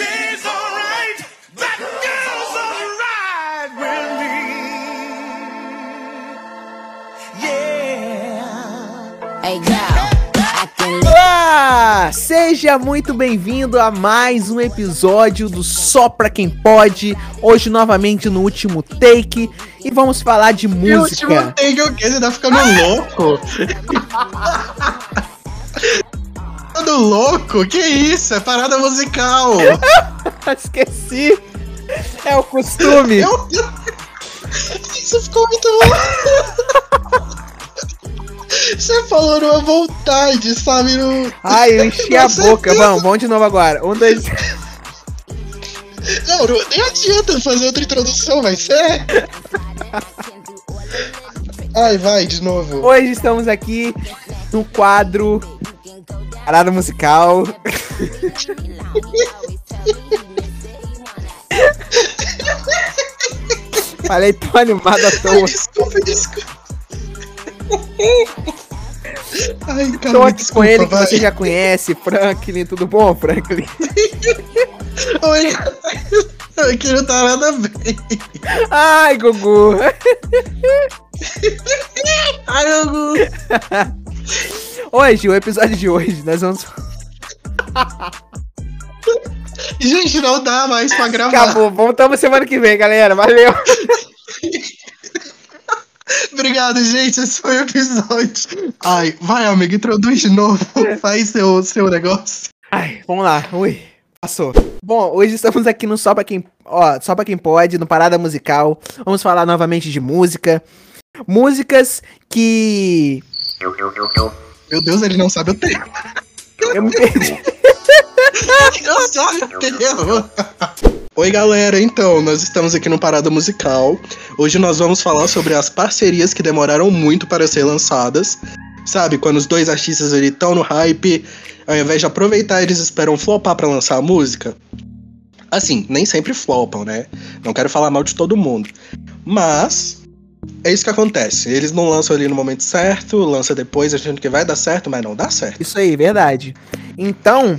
She's alright. That girl's alright with me. Yeah. Hey, girl, I can Olá! Seja muito bem-vindo a mais um episódio do Só Pra Quem Pode. Hoje, novamente, no último take. E vamos falar de E o último música. take o quê? Você tá ficando louco? Ficando louco? Que isso? É parada musical! Esqueci! É o costume! Eu... Isso ficou muito louco! Você falou numa vontade, sabe? No... Ai, eu enchi a boca. Vamos, vamos de novo agora. Um, dois. Não, não, nem adianta fazer outra introdução, vai ser. Ai, vai, de novo. Hoje estamos aqui no quadro Parada Musical. Falei tão animado à toa. desculpa, desculpa. Ai, cara, Tô me aqui desculpa, com ele que vai. você já conhece, Franklin. Tudo bom, Franklin? Oi, aqui não tá nada bem. Ai, Gugu. Ai, Hugo. Hoje, o episódio de hoje, nós vamos. Gente, não dá mais pra gravar. Acabou. Voltamos semana que vem, galera. Valeu. Obrigado, gente. Esse foi o episódio. Ai, vai, amigo, introduz de novo. Faz seu, seu negócio. Ai, vamos lá. Ui, passou. Bom, hoje estamos aqui no Só Pra Quem, ó, Só pra quem Pode, no Parada Musical. Vamos falar novamente de música. Músicas que. Meu Deus, ele não sabe o tempo. Eu me perdi. Sabe o tempo. Oi, galera. Então, nós estamos aqui no Parada Musical. Hoje nós vamos falar sobre as parcerias que demoraram muito para ser lançadas. Sabe, quando os dois artistas estão no hype, ao invés de aproveitar, eles esperam flopar pra lançar a música. Assim, nem sempre flopam, né? Não quero falar mal de todo mundo. Mas é isso que acontece. Eles não lançam ali no momento certo, lança depois achando que vai dar certo, mas não dá certo. Isso aí, verdade. Então,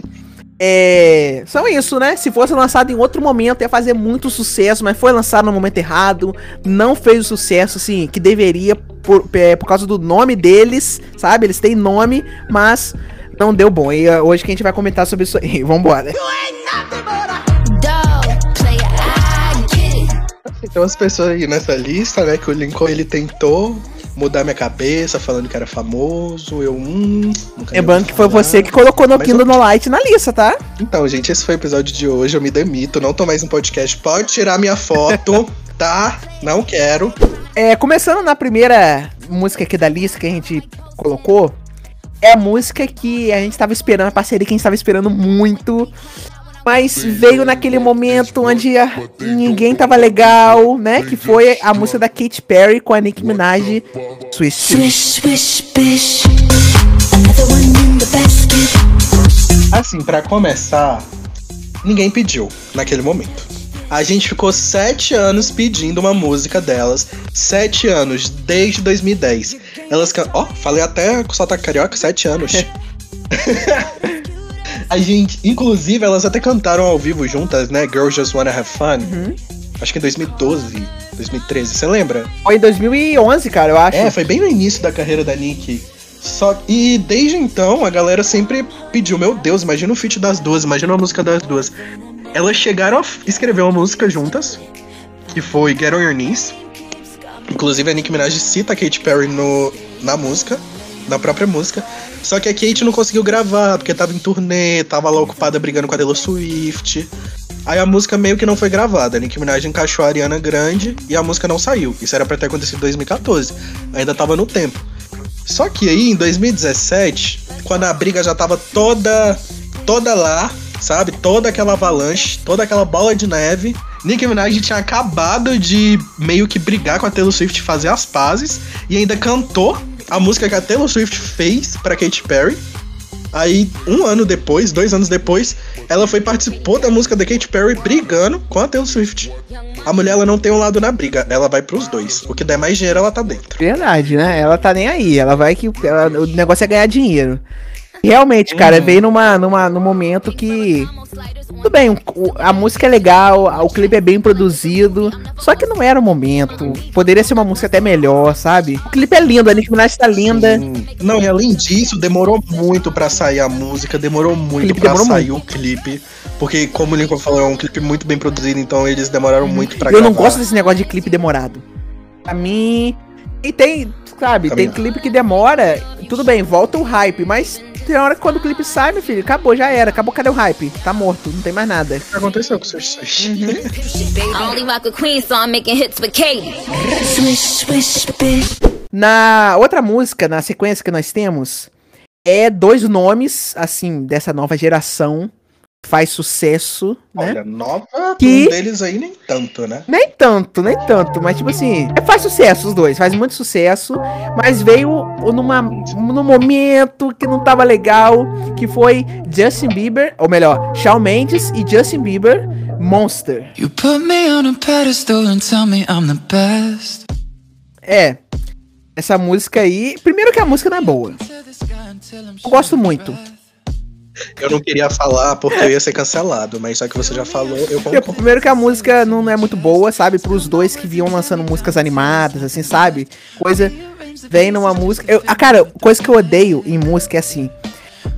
é. São isso, né? Se fosse lançado em outro momento, ia fazer muito sucesso, mas foi lançado no momento errado. Não fez o sucesso, assim, que deveria, por, é, por causa do nome deles, sabe? Eles têm nome, mas não deu bom. E uh, hoje que a gente vai comentar sobre isso aí. Vambora. dog, it. Então as pessoas aí nessa lista, né, que o Lincoln ele tentou mudar minha cabeça, falando que era famoso, eu hum, Lembrando que foi você que colocou no eu- No Light na lista, tá? Então, gente, esse foi o episódio de hoje, eu me demito, não tô mais no podcast, pode tirar minha foto, tá? Não quero. É, começando na primeira música aqui da lista que a gente colocou, é a música que a gente tava esperando, a parceria que a gente tava esperando muito. Mas veio naquele momento onde ninguém tava legal, né? Que foi a música da Katy Perry com a Nicki Minaj, Swish. Swish, swish, basket. Assim, pra começar, ninguém pediu naquele momento. A gente ficou sete anos pedindo uma música delas. Sete anos, desde 2010. Elas can... Ó, falei até com sotaque carioca, sete anos. A gente, inclusive, elas até cantaram ao vivo juntas, né? Girls Just Wanna Have Fun. Uhum. Acho que em 2012, 2013, você lembra? Foi em 2011, cara, eu acho. É, foi bem no início da carreira da Nick. Só e desde então a galera sempre pediu, meu Deus, imagina o feat das duas, imagina a música das duas. Elas chegaram a escrever uma música juntas, que foi Get On Your Knees. Inclusive a Nicki Minaj cita a Katy Perry no, na música, na própria música. Só que a Kate não conseguiu gravar, porque tava em turnê, tava lá ocupada brigando com a Taylor Swift. Aí a música meio que não foi gravada. A Nicki Minaj encaixou a Ariana Grande e a música não saiu. Isso era pra ter acontecido em 2014. Ainda tava no tempo. Só que aí, em 2017, quando a briga já tava toda. toda lá, sabe? Toda aquela avalanche, toda aquela bola de neve. Nicki Minaj tinha acabado de meio que brigar com a Taylor Swift, fazer as pazes, e ainda cantou a música que a Taylor Swift fez pra Katy Perry. Aí, um ano depois, dois anos depois, ela foi participou da música da Katy Perry brigando com a Taylor Swift. A mulher, ela não tem um lado na briga, ela vai pros dois. O que der mais dinheiro, ela tá dentro. Verdade, né? Ela tá nem aí. Ela vai que. ela- o negócio é ganhar dinheiro. Realmente, cara, Uhum. veio numa, numa, num momento que. Tudo bem, o- a música é legal, o clipe é bem produzido, só que não era o momento. Poderia ser uma música até melhor, sabe? O clipe é lindo, a Nicki Minaj tá linda. Hum, Não, e além disso, demorou muito pra sair a música, demorou muito demorou sair o clipe. Porque, como o Lincoln falou, é um clipe muito bem produzido, então eles demoraram muito pra Eu não gravar. gosto desse negócio de clipe demorado. Pra mim. E tem, sabe, Também tem não. clipe que demora, tudo bem, volta o hype, mas tem hora que quando o clipe sai, meu filho, acabou, já era, acabou, cadê o hype? Tá morto, não tem mais nada. O que aconteceu com o Search Search? I only rock with Queen, so I'm making hits for Katie. Swish, swish, bitch. Na outra música, na sequência que nós temos, é dois nomes, assim, dessa nova geração, faz sucesso, né? Olha, nova, Que- um deles aí nem tanto, né? Nem tanto, nem tanto, mas tipo assim, é, faz sucesso os dois, faz muito sucesso, mas veio numa, num momento que não tava legal, que foi Justin Bieber, ou melhor, Shawn Mendes e Justin Bieber, Monster. You put me on a pedestal and tell me I'm the best. É, essa música aí, primeiro que a música não é boa, eu gosto muito. Eu não queria falar porque eu ia ser cancelado, mas só que você já falou, eu Tipo, concordo. primeiro que a música não é muito boa, sabe? Pros dois que vinham lançando músicas animadas, assim, sabe? Coisa. Vem numa música. Eu, ah, cara, coisa que eu odeio em música é assim.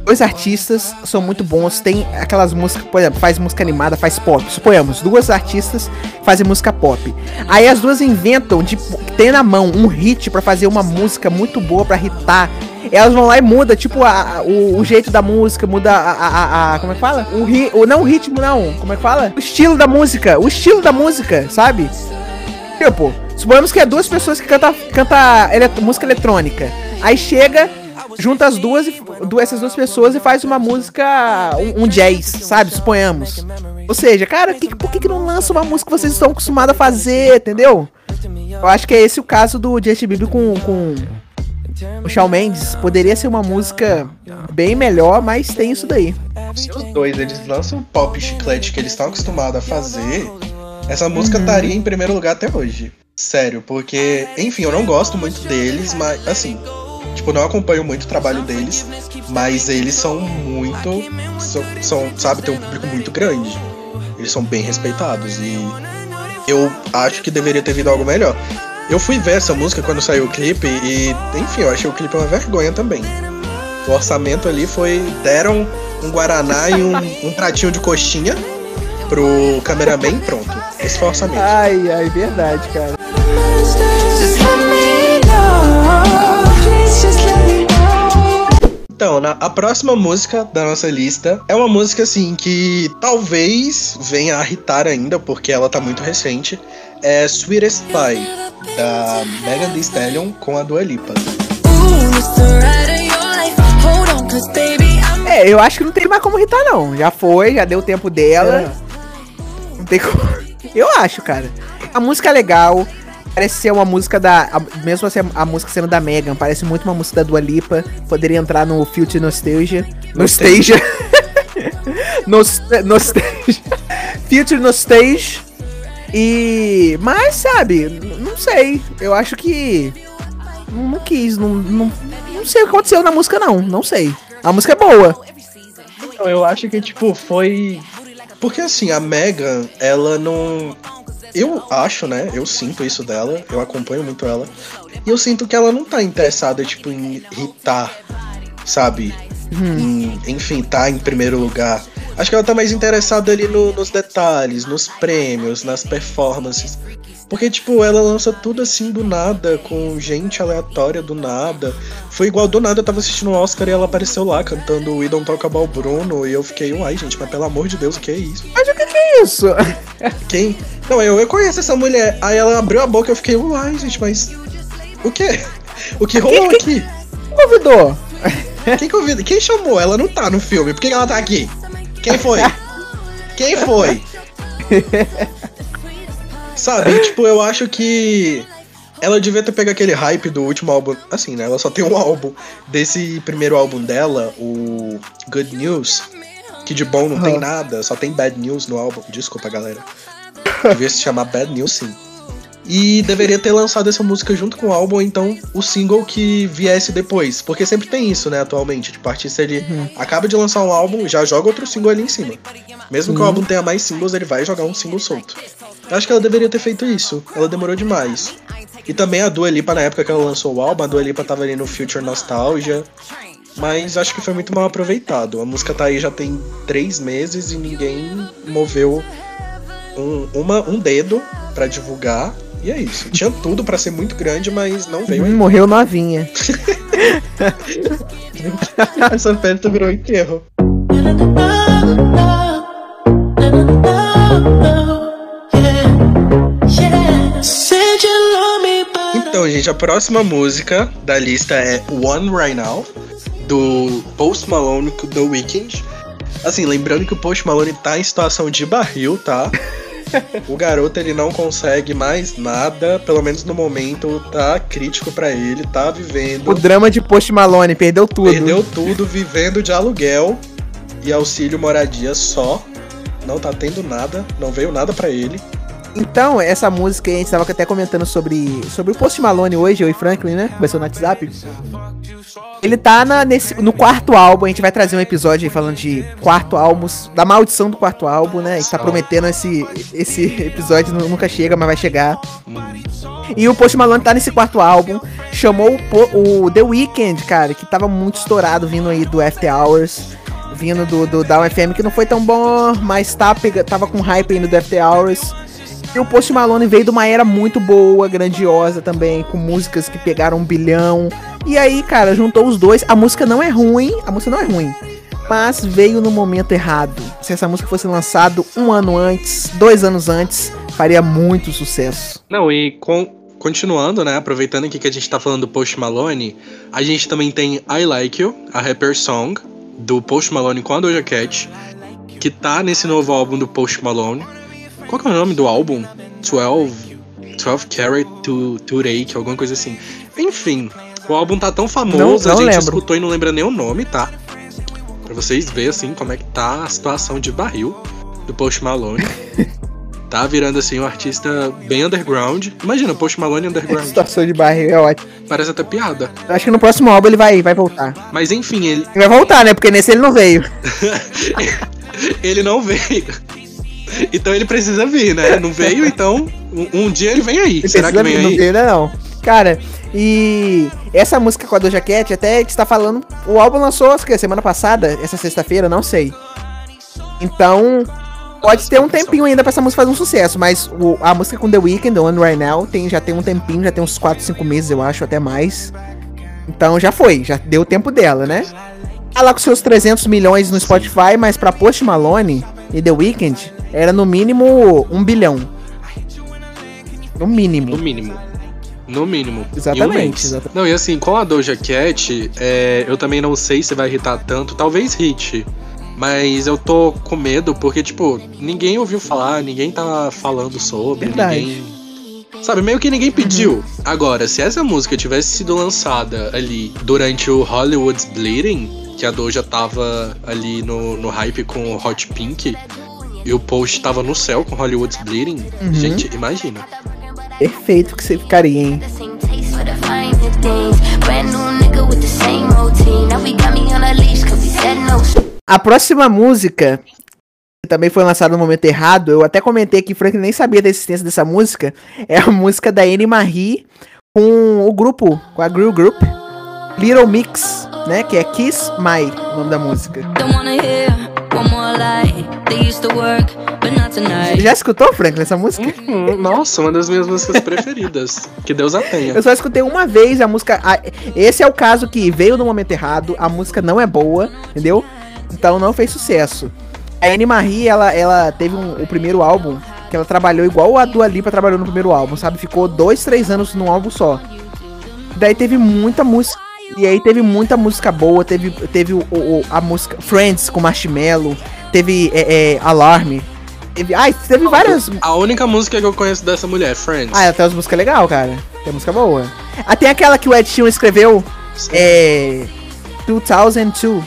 Dois artistas são muito bons, tem aquelas músicas, por exemplo, faz música animada, faz pop. Suponhamos, duas artistas fazem música pop. Aí as duas inventam de ter na mão um hit pra fazer uma música muito boa pra hitar. Elas vão lá e muda, tipo, a, o, o jeito da música, muda a, a, a- Como é que fala? O, ri, o Não o ritmo, não. Como é que fala? O estilo da música. O estilo da música, sabe? Tipo, suponhamos que é duas pessoas que cantam canta elet- música eletrônica. Aí chega, junta as duas, du- essas duas pessoas e faz uma música, um, um jazz, sabe? Suponhamos. Ou seja, cara, que, por que, que não lança uma música que vocês estão acostumados a fazer, entendeu? Eu acho que é esse o caso do Justin Bieber com, com o Shawn Mendes. Poderia ser uma música bem melhor, mas tem isso daí. Se os dois eles lançam o pop chiclete que eles estão acostumados a fazer, essa música estaria em primeiro lugar até hoje. Sério, porque, enfim, eu não gosto muito deles, mas assim, tipo, não acompanho muito o trabalho deles, mas eles são muito. São, são, sabe, tem um público muito grande. Eles são bem respeitados e eu acho que deveria ter vindo algo melhor. Eu fui ver essa música quando saiu o clipe e, enfim, eu achei o clipe uma vergonha também. O orçamento ali foi. Deram um Guaraná e um, um pratinho de coxinha pro cameraman pronto. Esse foi o orçamento. Ai, ai, verdade, cara. Então, na, a próxima música da nossa lista é uma música assim que talvez venha a irritar ainda, porque ela tá muito recente. É Sweetest Pie, da Megan Thee Stallion com a Dua Lipa. É, eu acho que não tem mais como irritar, não. Já foi, já deu o tempo dela. Não tem como. Eu acho, cara. A música é legal. Parece ser uma música da. a- mesmo assim, a música sendo da Megan, parece muito uma música da Dua Lipa. Poderia entrar no Future Nostalgia. Nostalgia. Nos- Nostalgia. Future Nostalgia. E. Mas, sabe, não sei. Eu acho que. Não, não quis. Não, não, não sei o que aconteceu na música, não. Não sei. A música é boa. Eu acho que, tipo, foi. Porque assim, a Megan, ela não. Eu acho, né? Eu sinto isso dela, eu acompanho muito ela. E eu sinto que ela não tá interessada, tipo, em irritar, sabe? Em, enfim, tá em primeiro lugar. Acho que ela tá mais interessada ali no- nos detalhes, nos prêmios, nas performances. Porque, tipo, ela lança tudo assim do nada, com gente aleatória do nada. Foi igual do nada, eu tava assistindo o Oscar e ela apareceu lá cantando We Don't Talk About Bruno. E eu fiquei, uai, gente, mas pelo amor de Deus, o que é isso? Mas o que, isso? Quem? Não, eu, eu conheço essa mulher. Aí ela abriu a boca e eu fiquei, uai, gente, mas. O quê? O que rolou aqui? Convidou. Quem convida? Quem chamou? Ela não tá no filme. Por que que ela tá aqui? Quem foi? Quem foi? Sabe, tipo, eu acho que ela devia ter pego aquele hype do último álbum. Assim, né? Ela só tem um álbum desse primeiro álbum dela, o Good News. Que de bom não tem nada, só tem bad news no álbum. Desculpa, galera. Devia se chamar Bad News, sim. E deveria ter lançado essa música junto com o álbum, ou então o single que viesse depois. Porque sempre tem isso, né, atualmente. Tipo, o artista ele acaba de lançar um álbum, já joga outro single ali em cima. Mesmo que o álbum tenha mais singles, ele vai jogar um single solto. Eu acho que ela deveria ter feito isso. Ela demorou demais. E também a Dua Lipa, na época que ela lançou o álbum, a Dua Lipa tava ali no Future Nostalgia. Mas acho que foi muito mal aproveitado. A música tá aí já tem três meses e ninguém moveu um, uma, um dedo pra divulgar. E é isso. Tinha tudo pra ser muito grande, mas não veio ainda. morreu novinha. Essa festa virou enterro. Então, gente, a próxima música da lista é One Right Now, do Post Malone com The Weeknd. Assim, lembrando que o Post Malone tá em situação de barril, tá? O garoto ele não consegue mais nada, pelo menos no momento, tá crítico pra ele, tá vivendo. O drama de Post Malone, perdeu tudo. Perdeu tudo vivendo de aluguel e auxílio moradia só. Não tá tendo nada, não veio nada pra ele. Então, essa música aí, a gente tava até comentando sobre, sobre o Post Malone hoje, eu e Franklin, né? Conversou no WhatsApp. Ele tá na, nesse, no quarto álbum, a gente vai trazer um episódio aí falando de quarto álbum, da maldição do quarto álbum, né? A gente tá prometendo esse, esse episódio, nu- nunca chega, mas vai chegar. E o Post Malone tá nesse quarto álbum, chamou o, o The Weeknd, cara, que tava muito estourado vindo aí do After Hours, vindo do, do Down FM, que não foi tão bom, mas tá, pega, tava com hype ainda do After Hours. E o Post Malone veio de uma era muito boa, grandiosa também, com músicas que pegaram um bilhão. E aí, cara, juntou os dois. A música não é ruim, a música não é ruim, mas veio no momento errado. Se essa música fosse lançada um ano antes, dois anos antes, faria muito sucesso. Não, e com- continuando, né? Aproveitando aqui que a gente tá falando do Post Malone, a gente também tem I Like You, a rapper song, do Post Malone com a Doja Cat, que tá nesse novo álbum do Post Malone. Qual que é o nome do álbum? 12, 12 Carat to, to Rake, alguma coisa assim. Enfim, o álbum tá tão famoso, Não- a não gente lembro. escutou e não lembra nem o nome, tá? Pra vocês verem, assim, como é que tá a situação de barril do Post Malone. tá virando, assim, um artista bem underground. Imagina, Post Malone underground. Situação de barril é ótimo. Parece até piada. Acho que no próximo álbum ele vai, vai voltar. Mas enfim, ele, Ele vai voltar, né? Porque nesse ele não veio. ele não veio. Então ele precisa vir, né? Não veio, então um, um dia ele vem aí. Ele Será que vem vir, não aí? veio ainda não. Cara, e essa música com a Doja Cat, até a gente tá falando. O álbum lançou, acho que semana passada, essa sexta-feira, não sei. Então, pode ter um tempinho ainda pra essa música fazer um sucesso, mas o- a música com The Weeknd, On Right Now, tem, já tem um tempinho, já tem uns 4, 5 meses, eu acho, até mais. Então já foi, já deu o tempo dela, né? Tá lá com seus 300 milhões no Spotify, mas pra Post Malone e The Weeknd, era no mínimo um bilhão. No mínimo. No mínimo. No mínimo. Exatamente, um exatamente. Não, e assim, com a Doja Cat, é, eu também não sei se vai irritar tanto. Talvez hit. Mas eu tô com medo porque, tipo, ninguém ouviu falar, ninguém tá falando sobre, Verdade. ninguém. Sabe, meio que ninguém pediu. Agora, se essa música tivesse sido lançada ali durante o Hollywood's Bleeding, que a Doja tava ali no, no hype com o Hot Pink, e o post tava no céu com Hollywood's Bleeding, Uhum. gente, imagina. Perfeito que você ficaria, hein? A próxima música, que também foi lançada no momento errado, eu até comentei que Frank nem sabia da existência dessa música, é a música da Anne Marie com o grupo, com a Grill Group, Little Mix, né? Que é Kiss My, o nome da música. Já escutou, Frank, essa música? Hum, Nossa, uma das minhas músicas preferidas. Que Deus a tenha. Eu só escutei uma vez a música. a- esse é o caso que veio no momento errado, a música não é boa, entendeu? Então não fez sucesso. A Anne Marie, ela, ela teve um- o primeiro álbum que ela trabalhou igual a Dua Lipa trabalhou no primeiro álbum, sabe? Ficou dois, três anos num álbum só. Daí teve muita música. E aí teve muita música boa, teve, teve o, o- a música Friends com Marshmello, teve é, é, Alarme. Teve, ai, teve várias, A única música que eu conheço dessa mulher, Friends. ah, tem umas músicas legais, cara. Tem música boa. Ah, tem aquela que o Ed Sheeran escreveu. É. 2002.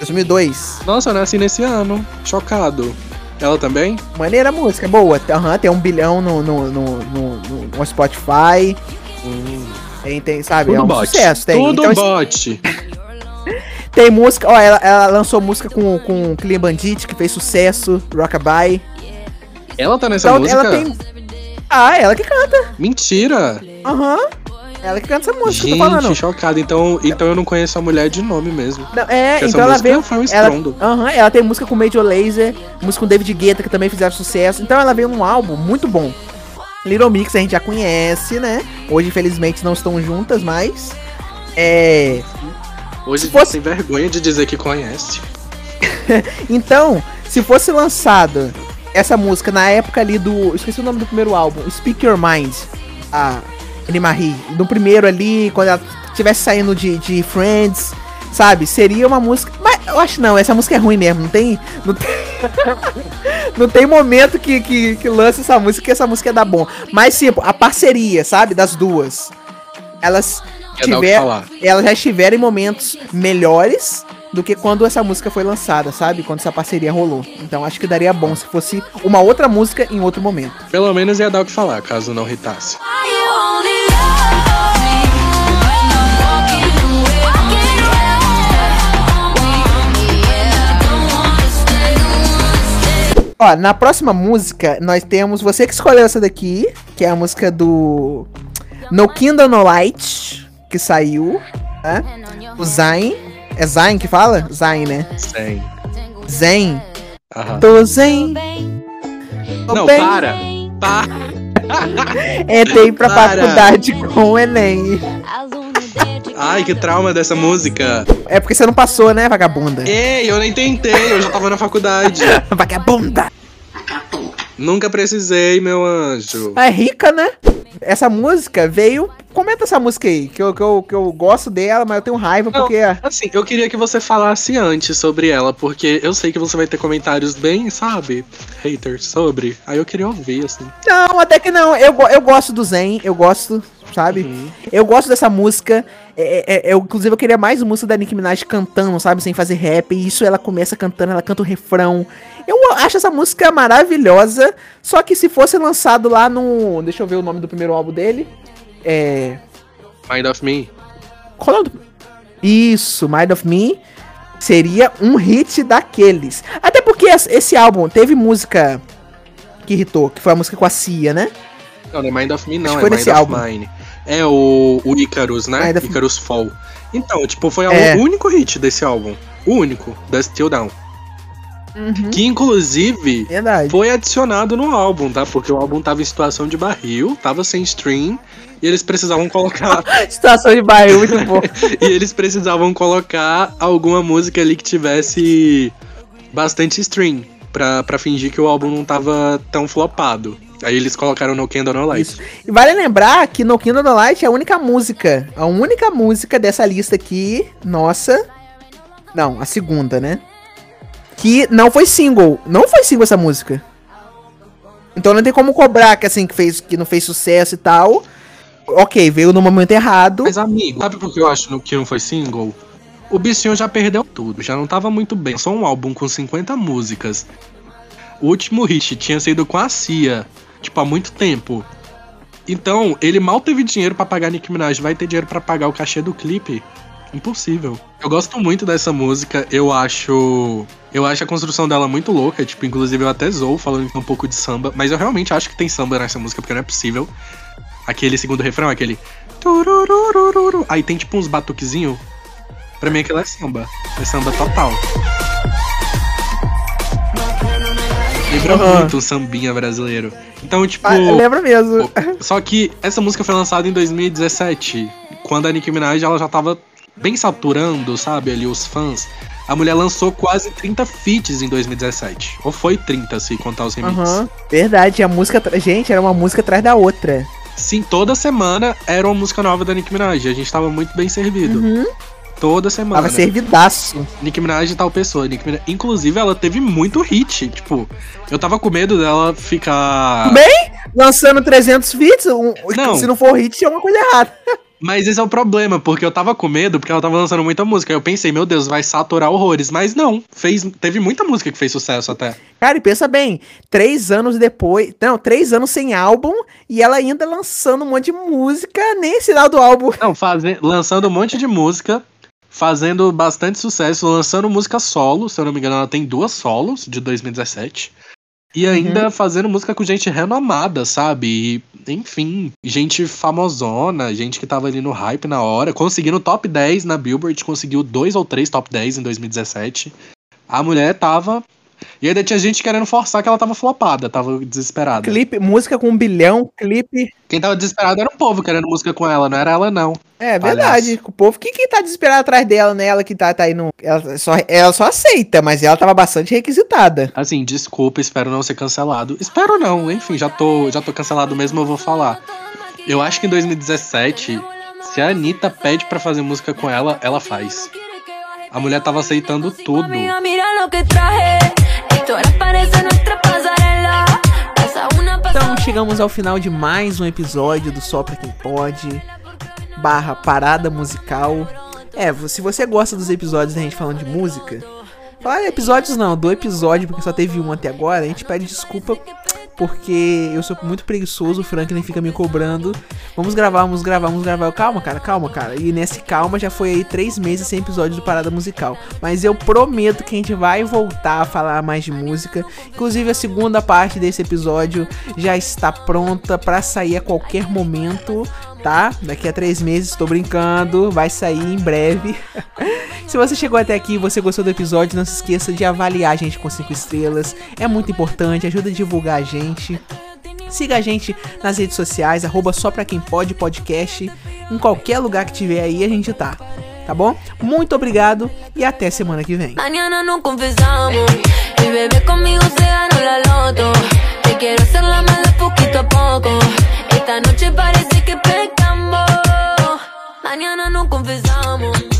2002. Nossa, eu nasci nesse ano. Chocado. Ela também? Maneira música, boa. Aham, tem um bilhão no, no, no, no- no Spotify. Tem, sabe? Tudo é um bot. sucesso. Tem. Tudo Então, bot. tem música. Ó, ela, ela lançou música com, com o Clean Bandit, que fez sucesso, Rockabye. Ela tá nessa Então música? ela tem. Ah, ela que canta. Mentira! Aham. Ela que canta essa música, eu tô falando. Gente, chocado. Então, então eu não conheço a mulher de nome mesmo. Não, é, então ela música veio. foi um ela, ela tem música com Major Lazer, música com David Guetta, que também fizeram sucesso. Então ela veio num álbum muito bom. Little Mix a gente já conhece, né? Hoje, infelizmente, não estão juntas, mas. É. Hoje Se fosse- tem vergonha de dizer que conhece. Então, se fosse lançada essa música na época ali do. Esqueci o nome do primeiro álbum, Speak Your Mind, a Anne Marie. No primeiro ali, quando ela estivesse saindo de, de Friends, sabe? Seria uma música. Mas eu acho não, essa música é ruim mesmo. Não tem. Não tem, não tem momento que, que, que lança essa música que essa música dá bom. Mas, tipo, a parceria, sabe? Das duas. Elas. Ia dar tiver- falar. elas já estiveram em momentos melhores do que quando essa música foi lançada, sabe? Quando essa parceria rolou. Então acho que daria bom se fosse uma outra música em outro momento. Pelo menos ia dar o que falar, caso não irritasse. Ó, na próxima música nós temos você que escolheu essa daqui, que é a música do No Kingdom No Light, que saiu, né? O Zayn. É Zayn que fala? Zayn, né? Zen. Aham. Tô zen. tô Não, bem. para! Para! Entrei pra Para. faculdade com o Enem. Ai, que trauma dessa música. É porque você não passou, né, vagabunda? Ei, eu nem tentei, eu já tava na faculdade. Vagabunda! Nunca precisei, meu anjo. É rica, né? Essa música veio. Comenta essa música aí, que eu, que eu, que eu gosto dela, mas eu tenho raiva Não. porque. Assim, eu queria que você falasse antes sobre ela, porque eu sei que você vai ter comentários bem, sabe, haters sobre. Aí eu queria ouvir, assim. Não, até que não. Eu, eu gosto do Zen, eu gosto, sabe? Uhum. Eu gosto dessa música. É, é, é, eu, inclusive, eu queria mais música da Nicki Minaj cantando, sabe? Sem fazer rap. E isso ela começa cantando, ela canta o refrão. Eu acho essa música maravilhosa. Só que se fosse lançado lá no. Deixa eu ver o nome do primeiro álbum dele. É. Mind of Me. Qual é o do... Isso, Mind of Me seria um hit daqueles. Até porque es- esse álbum teve música que irritou, que foi a música com a Cia, né? Não, não é Mind of Me, não, Acho é foi Mind nesse of álbum. Mine. É o, o Icarus, né? Mind of- Icarus Fall. Então, tipo, foi É. o único hit desse álbum. O único, da Still Down. Que inclusive Verdade. foi adicionado no álbum, tá? Porque o álbum tava em situação de barril, tava sem stream, e eles precisavam colocar. Situação de bairro, muito bom. e eles precisavam colocar alguma música ali que tivesse bastante stream. Pra, pra fingir que o álbum não tava tão flopado. Aí eles colocaram No Candle No Light. Isso. E vale lembrar que No Kingdom of the Light é a única música, a única música dessa lista aqui, nossa. Não, a segunda, né? Que não foi single. Não foi single essa música. Então não tem como cobrar que assim, que, fez, que não fez sucesso e tal. Ok, veio no momento errado. Mas, amigo, sabe por que eu acho que não foi single? O bichinho já perdeu tudo, já não tava muito bem. Só um álbum com 50 músicas. O último hit tinha sido com a Cia, tipo, há muito tempo. Então, ele mal teve dinheiro pra pagar Nicki Minaj, vai ter dinheiro pra pagar o cachê do clipe? Impossível. Eu gosto muito dessa música, eu acho. Eu acho a construção dela muito louca, tipo, inclusive eu até zoo falando um pouco de samba, mas eu realmente acho que tem samba nessa música, porque não é possível. Aquele segundo refrão, aquele. Aí tem tipo uns batuquezinhos. Pra mim aquilo é samba. É samba total. Lembra Aham. muito um sambinha brasileiro. Então, tipo. Ah, lembra mesmo. Só que essa música foi lançada em 2017, quando a Nicki Minaj ela já tava bem saturando, sabe, ali os fãs. A mulher lançou quase 30 feats em 2017. Ou foi 30, se contar os remixes. Aham. Verdade, a música. Gente, era uma música atrás da outra. Sim, toda semana era uma música nova da Nicki Minaj. A gente tava muito bem servido. Uhum. Toda semana. Tava servidaço. Nicki Minaj e tal pessoa. Nicki Minaj... Inclusive, ela teve muito hit. Tipo, eu tava com medo dela ficar. Bem, lançando 300 feats, um- Não. se não for hit, é uma coisa errada. Mas esse é o problema, porque eu tava com medo, porque ela tava lançando muita música. Eu pensei, meu Deus, vai saturar horrores. Mas não, fez, teve muita música que fez sucesso até. Cara, e pensa bem, três anos depois. Não, três anos sem álbum e ela ainda lançando um monte de música nem sinal do álbum. Não, faze... lançando um monte de música, fazendo bastante sucesso, lançando música solo. Se eu não me engano, ela tem duas solos de 2017. E ainda fazendo música com gente renomada, sabe? E, enfim, gente famosona, gente que tava ali no hype na hora, conseguindo top 10 na Billboard, conseguiu dois ou três top 10 em 2017. A mulher tava. E ainda tinha gente querendo forçar que ela tava flopada, tava desesperada. Clipe, música com um bilhão, clipe. Quem tava desesperado era o povo querendo música com ela, não era ela, não. É Palhaço. verdade. O povo que, que tá desesperado atrás dela, né? Ela que tá, tá aí no. Ela só, ela só aceita, mas ela tava bastante requisitada. Assim, desculpa, espero não ser cancelado. Espero não, enfim, já tô, já tô cancelado mesmo, eu vou falar. Eu acho que em 2017, se a Anitta pede pra fazer música com ela, ela faz. A mulher tava aceitando tudo. Então chegamos ao final de mais um episódio do Só Pra Quem Pode, barra parada musical. É, se você gosta dos episódios da gente falando de música, falar episódios não, do episódio, porque só teve um até agora, a gente pede desculpa porque eu sou muito preguiçoso, o Franklin fica me cobrando. Vamos gravar, vamos gravar, vamos gravar. Eu, Calma, cara, calma, cara. E nesse calma já foi aí três meses sem episódio do Parada Musical. Mas eu prometo que a gente vai voltar a falar mais de música. Inclusive a segunda parte desse episódio já está pronta pra sair a qualquer momento, tá? Daqui a três meses, tô brincando, vai sair em breve. Se você chegou até aqui e você gostou do episódio, não se esqueça de avaliar a gente com cinco estrelas. É muito importante, ajuda a divulgar a gente. Siga a gente nas redes sociais, arroba só pra quem pode podcast. Em qualquer lugar que tiver aí, a gente tá. Tá bom? Muito obrigado e até semana que vem. Esta noche parece que. Mañana nos confesamos